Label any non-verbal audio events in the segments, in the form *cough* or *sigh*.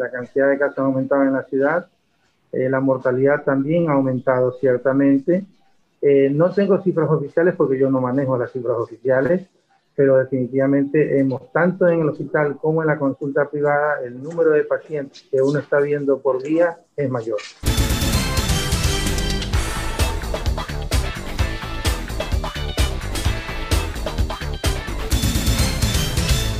La cantidad de casos ha aumentado en la ciudad, eh, la mortalidad también ha aumentado ciertamente. Eh, no tengo cifras oficiales porque yo no manejo las cifras oficiales, pero definitivamente hemos, tanto en el hospital como en la consulta privada, el número de pacientes que uno está viendo por día es mayor.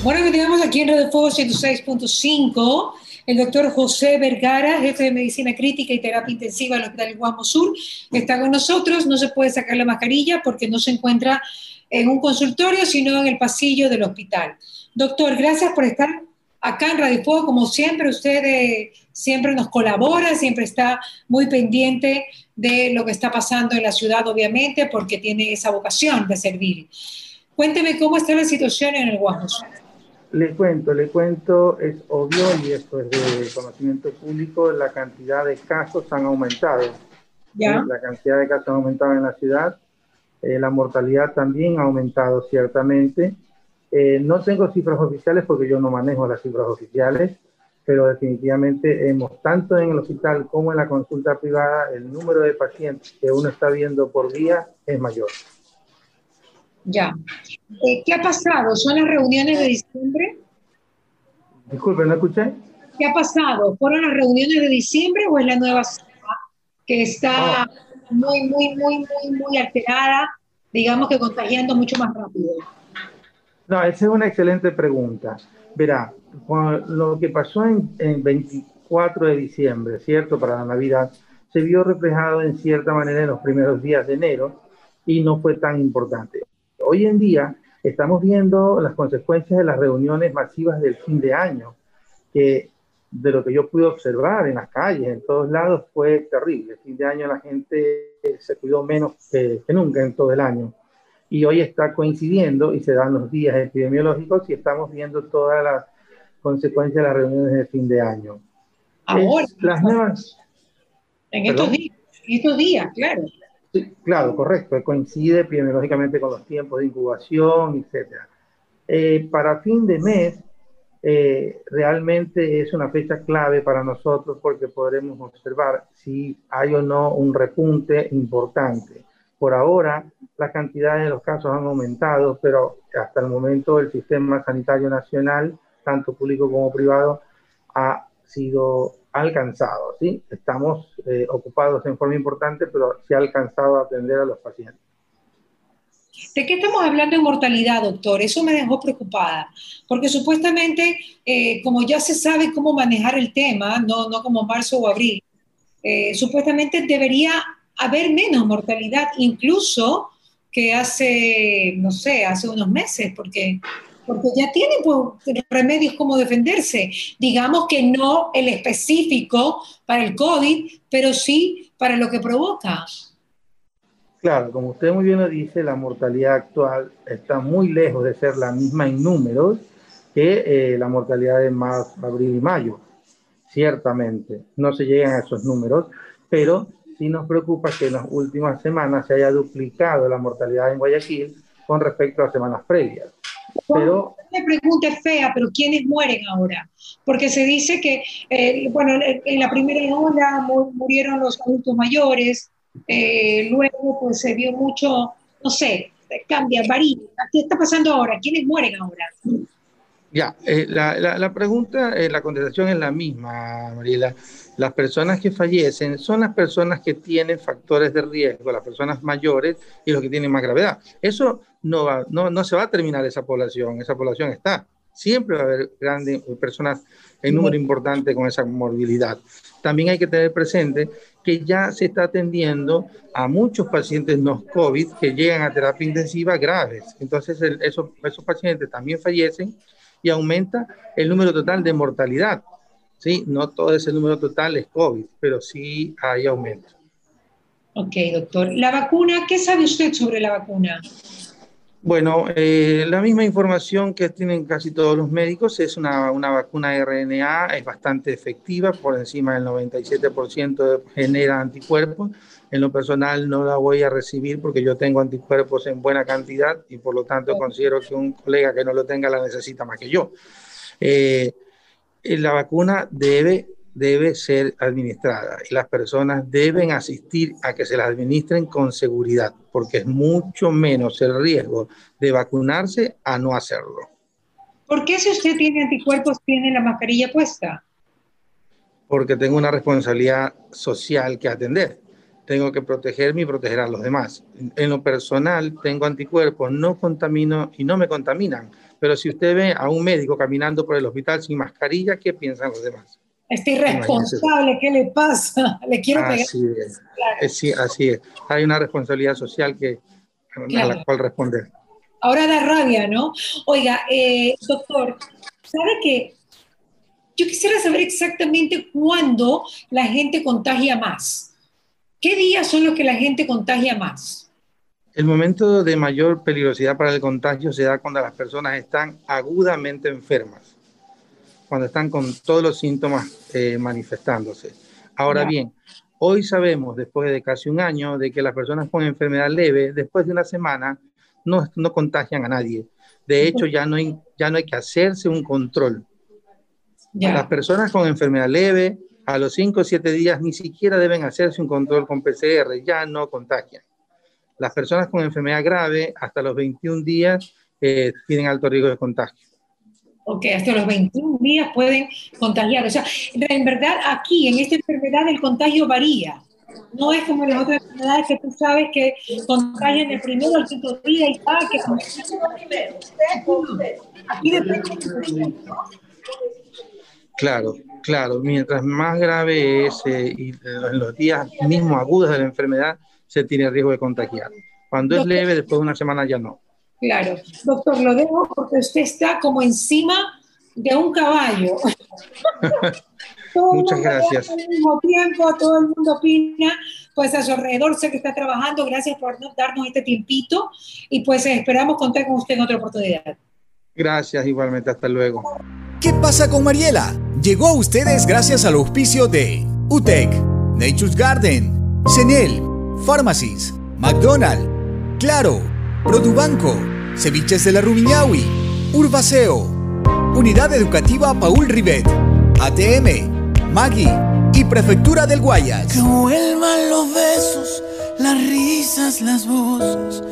Bueno, que tenemos aquí en Radio Fuego 106.5 el doctor José Vergara, jefe de medicina crítica y terapia intensiva del Hospital Guamo Sur, está con nosotros. No se puede sacar la mascarilla porque no se encuentra en un consultorio, sino en el pasillo del hospital. Doctor, gracias por estar acá en Radio Fuego. Como siempre, usted eh, siempre nos colabora, siempre está muy pendiente de lo que está pasando en la ciudad, obviamente, porque tiene esa vocación de servir. Cuénteme cómo está la situación en el Guamo Sur. Le cuento, le cuento, es obvio y esto es de conocimiento público, la cantidad de casos han aumentado. ¿Ya? La cantidad de casos ha aumentado en la ciudad, eh, la mortalidad también ha aumentado ciertamente. Eh, no tengo cifras oficiales porque yo no manejo las cifras oficiales, pero definitivamente hemos, tanto en el hospital como en la consulta privada, el número de pacientes que uno está viendo por día es mayor. Ya. Eh, ¿Qué ha pasado? ¿Son las reuniones de diciembre? Disculpe, ¿no escuché? ¿Qué ha pasado? ¿Fueron las reuniones de diciembre o es la nueva que está muy, muy, muy, muy, muy alterada, digamos que contagiando mucho más rápido? No, esa es una excelente pregunta. Verá, lo que pasó en, en 24 de diciembre, ¿cierto? Para la Navidad, se vio reflejado en cierta manera en los primeros días de enero y no fue tan importante hoy en día estamos viendo las consecuencias de las reuniones masivas del fin de año, que de lo que yo pude observar en las calles, en todos lados, fue terrible. El fin de año la gente se cuidó menos que, nunca en todo el año. Y hoy está coincidiendo y se dan los días epidemiológicos y estamos viendo todas las consecuencias de las reuniones de fin de año. Ahora, las nuevas... En estos días, estos días, claro claro, correcto, coincide epidemiológicamente con los tiempos de incubación, etc. Eh, para fin de mes, eh, realmente es una fecha clave para nosotros porque podremos observar si hay o no un repunte importante. Por ahora, la cantidad de los casos han aumentado, pero hasta el momento el sistema sanitario nacional, tanto público como privado, ha sido alcanzado, ¿sí? Estamos eh, ocupados en forma importante, pero se ha alcanzado a atender a los pacientes. ¿De qué estamos hablando en mortalidad, doctor? Eso me dejó preocupada, porque supuestamente, eh, como ya se sabe cómo manejar el tema, no, no como marzo o abril, eh, supuestamente debería haber menos mortalidad, incluso que hace, no sé, hace unos meses, porque porque ya tienen pues, remedios como defenderse. Digamos que no el específico para el COVID, pero sí para lo que provoca. Claro, como usted muy bien lo dice, la mortalidad actual está muy lejos de ser la misma en números que eh, la mortalidad de marzo, abril y mayo. Ciertamente, no se llegan a esos números, pero sí nos preocupa que en las últimas semanas se haya duplicado la mortalidad en Guayaquil con respecto a semanas previas. Pero, la pregunta es fea, pero ¿quiénes mueren ahora? Porque se dice que, eh, bueno, en la primera ola murieron los adultos mayores, eh, luego pues se vio mucho, no sé, cambia, varía. ¿Qué está pasando ahora? ¿Quiénes mueren ahora? Ya, eh, la, la, pregunta, la contestación es la misma, Mariela. Las personas que fallecen son las personas que tienen factores de riesgo, las personas mayores y los que tienen más gravedad. Eso no, va, no, no se va a terminar esa población, esa población está. Siempre va a haber grandes personas en número importante con esa morbilidad. También hay que tener presente que ya se está atendiendo a muchos pacientes no COVID que llegan a terapia intensiva graves. Entonces, esos, esos pacientes también fallecen y aumenta el número total de mortalidad. ¿Sí? No todo ese número total es COVID, pero sí hay aumento. Ok, doctor. La vacuna, ¿qué sabe usted sobre la vacuna? Bueno, eh, la misma información que tienen casi todos los médicos es una, una vacuna RNA, es bastante efectiva, por encima del 97% genera anticuerpos. En lo personal no la voy a recibir porque yo tengo anticuerpos en buena cantidad y por lo tanto considero que un colega que no lo tenga la necesita más que yo. Eh, la vacuna debe, debe ser administrada y las personas deben asistir a que se la administren con seguridad, porque es mucho menos el riesgo de vacunarse a no hacerlo. ¿Por qué si usted tiene anticuerpos tiene la mascarilla puesta? Porque tengo una responsabilidad social que atender. Tengo que protegerme y proteger a los demás. En lo personal, tengo anticuerpos, no contamino y no me contaminan pero si usted ve a un médico caminando por el hospital sin mascarilla, ¿qué piensan los demás? Este irresponsable, ¿qué le pasa? *laughs* Le quiero pegar. Así es. Sí, así es. Hay una responsabilidad social que, a la cual responder. Ahora da rabia, ¿no? Oiga, eh, doctor, ¿sabe qué? Yo quisiera saber exactamente cuándo la gente contagia más. ¿Qué días son los que la gente contagia más? El momento de mayor peligrosidad para el contagio se da cuando las personas están agudamente enfermas, cuando están con todos los síntomas eh, manifestándose. Ahora bien, hoy sabemos, después de casi un año, de que las personas con enfermedad leve, después de una semana, no, no contagian a nadie. De hecho, ya no hay, ya no hay que hacerse un control. Las personas con enfermedad leve, a los 5 o 7 días, ni siquiera deben hacerse un control con PCR, ya no contagian. Las personas con enfermedad grave hasta los 21 días eh, tienen alto riesgo de contagio. Ok, hasta los 21 días pueden contagiar. O sea, en verdad aquí, en esta enfermedad, el contagio varía. No es como las otras enfermedades que tú sabes que contagian el primero o el quinto día y tal. Que aquí depende Claro, claro. Mientras más grave es eh, y en los días mismos agudos de la enfermedad, se tiene riesgo de contagiar. Cuando es leve, después de una semana ya no. Claro. Doctor, lo dejo porque usted está como encima de un caballo. *laughs* Muchas gracias. Al mismo tiempo, todo el mundo opina, pues a su alrededor sé que está trabajando. Gracias por darnos este tiempito y pues esperamos contar con usted en otra oportunidad. Gracias, igualmente. Hasta luego. ¿Qué pasa con Mariela? Llegó a ustedes gracias al auspicio de UTEC, Nature's Garden, Senel, Pharmacies, McDonald's, Claro, Produbanco, Ceviches de la Rumiñahui, Urbaceo, Unidad Educativa Paul Rivet, ATM, Maggi y Prefectura del Guayas. Que vuelvan los besos, las risas, las voces